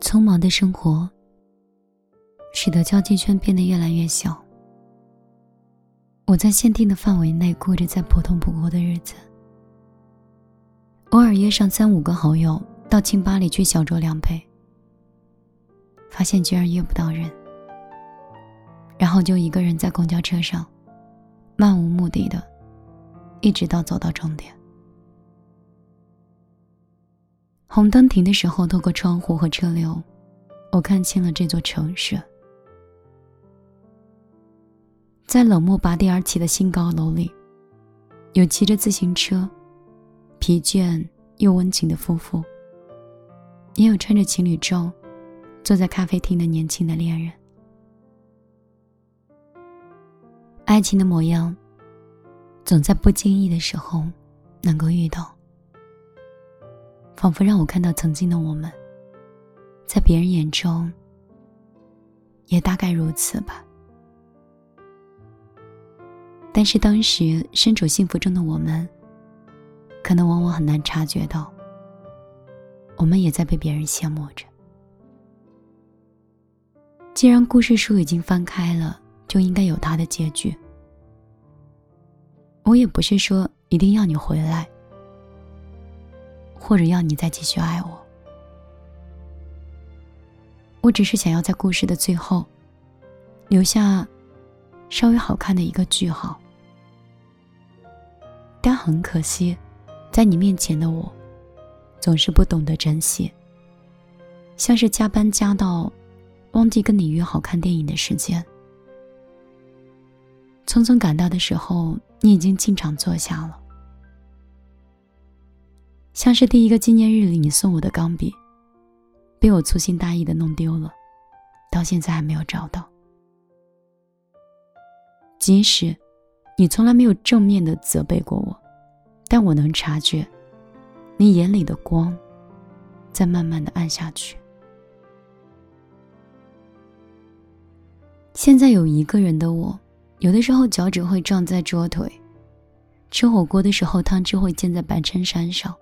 匆忙的生活，使得交际圈变得越来越小。我在限定的范围内过着再普通不过的日子，偶尔约上三五个好友到清吧里去小酌两杯，发现居然约不到人，然后就一个人在公交车上，漫无目的的，一直到走到终点。红灯停的时候，透过窗户和车流，我看清了这座城市。在冷漠拔地而起的新高楼里，有骑着自行车、疲倦又温情的夫妇，也有穿着情侣装坐在咖啡厅的年轻的恋人。爱情的模样，总在不经意的时候能够遇到。仿佛让我看到曾经的我们，在别人眼中，也大概如此吧。但是当时身处幸福中的我们，可能往往很难察觉到，我们也在被别人羡慕着。既然故事书已经翻开了，就应该有它的结局。我也不是说一定要你回来。或者要你再继续爱我，我只是想要在故事的最后留下稍微好看的一个句号。但很可惜，在你面前的我，总是不懂得珍惜，像是加班加到忘记跟你约好看电影的时间。匆匆赶到的时候，你已经进场坐下了。像是第一个纪念日里你送我的钢笔，被我粗心大意的弄丢了，到现在还没有找到。即使你从来没有正面的责备过我，但我能察觉，你眼里的光在慢慢的暗下去。现在有一个人的我，有的时候脚趾会撞在桌腿，吃火锅的时候汤汁会溅在白衬衫上。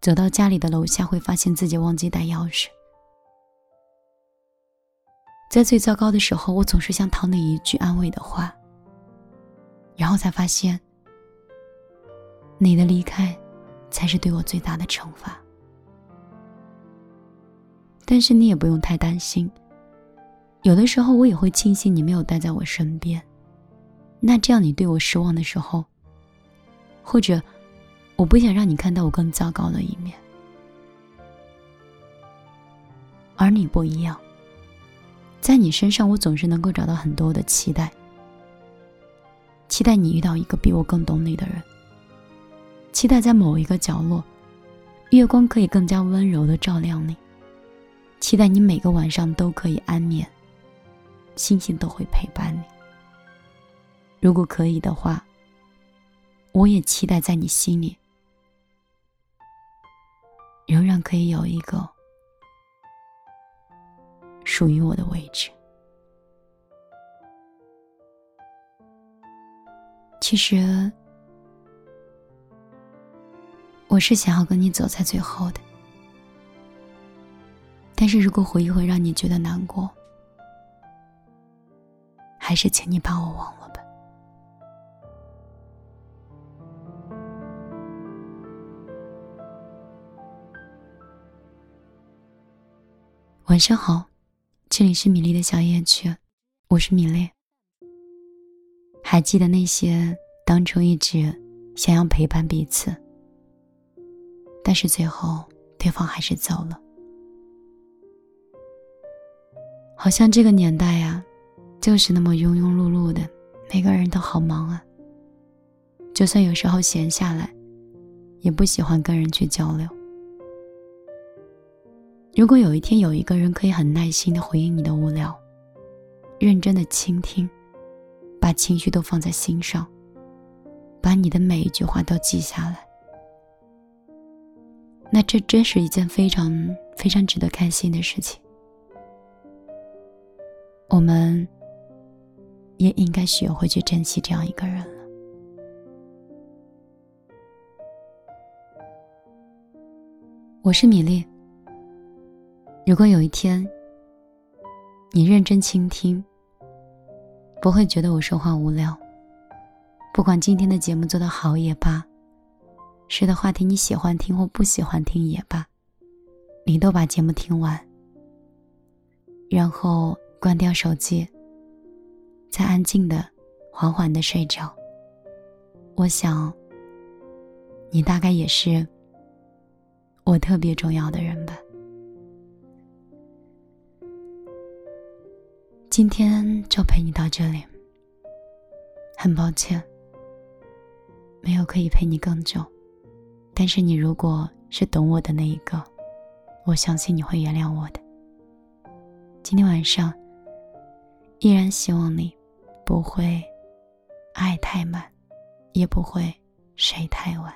走到家里的楼下，会发现自己忘记带钥匙。在最糟糕的时候，我总是想讨你一句安慰的话，然后才发现，你的离开，才是对我最大的惩罚。但是你也不用太担心，有的时候我也会庆幸你没有待在我身边。那这样，你对我失望的时候，或者……我不想让你看到我更糟糕的一面，而你不一样。在你身上，我总是能够找到很多的期待，期待你遇到一个比我更懂你的人，期待在某一个角落，月光可以更加温柔的照亮你，期待你每个晚上都可以安眠，星星都会陪伴你。如果可以的话，我也期待在你心里。仍然可以有一个属于我的位置。其实，我是想要跟你走在最后的。但是如果回忆会让你觉得难过，还是请你把我忘了吧。晚上好，这里是米粒的小夜曲，我是米粒。还记得那些当初一直想要陪伴彼此，但是最后对方还是走了。好像这个年代呀，就是那么庸庸碌碌的，每个人都好忙啊。就算有时候闲下来，也不喜欢跟人去交流。如果有一天有一个人可以很耐心的回应你的无聊，认真的倾听，把情绪都放在心上，把你的每一句话都记下来，那这真是一件非常非常值得开心的事情。我们也应该学会去珍惜这样一个人了。我是米粒。如果有一天，你认真倾听，不会觉得我说话无聊。不管今天的节目做得好也罢，是的话题你喜欢听或不喜欢听也罢，你都把节目听完，然后关掉手机，再安静的、缓缓的睡着。我想，你大概也是我特别重要的人吧。今天就陪你到这里。很抱歉，没有可以陪你更久，但是你如果是懂我的那一个，我相信你会原谅我的。今天晚上，依然希望你不会爱太满，也不会睡太晚。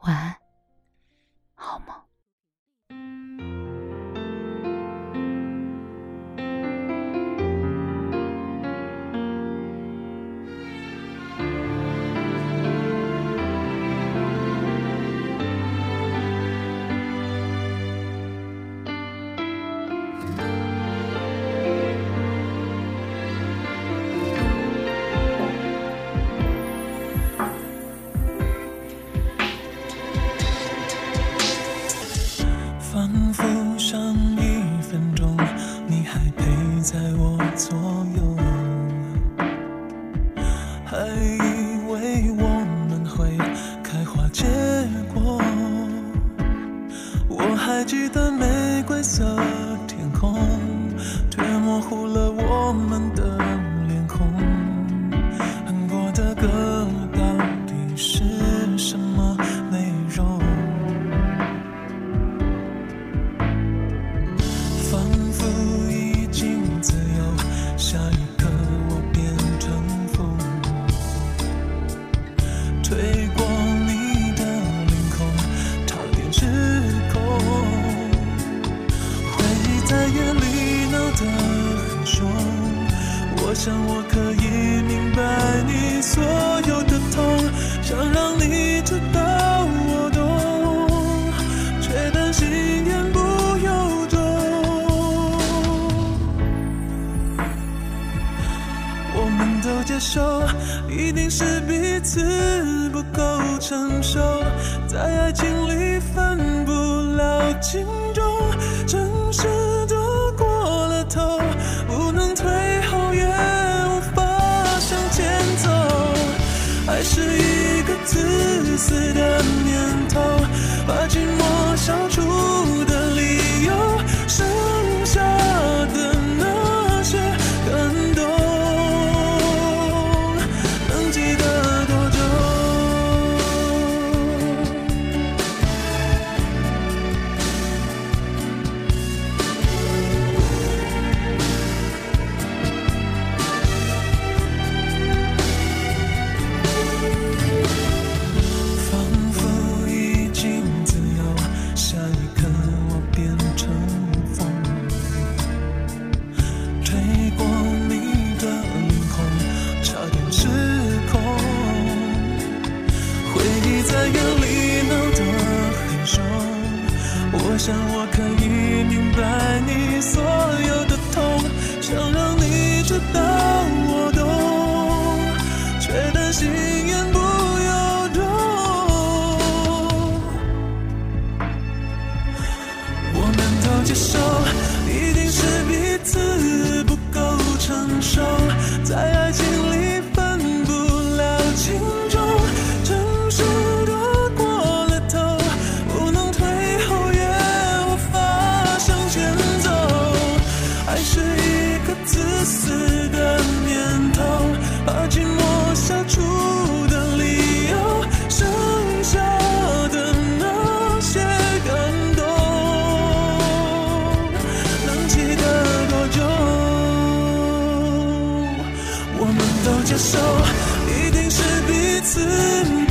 晚安，好梦。手一定是彼此不够成熟在爱情里分不了轻重诚实的过了头不能退后也无法向前走。爱是一个自私的念头把寂寞想我可以明白你所有思念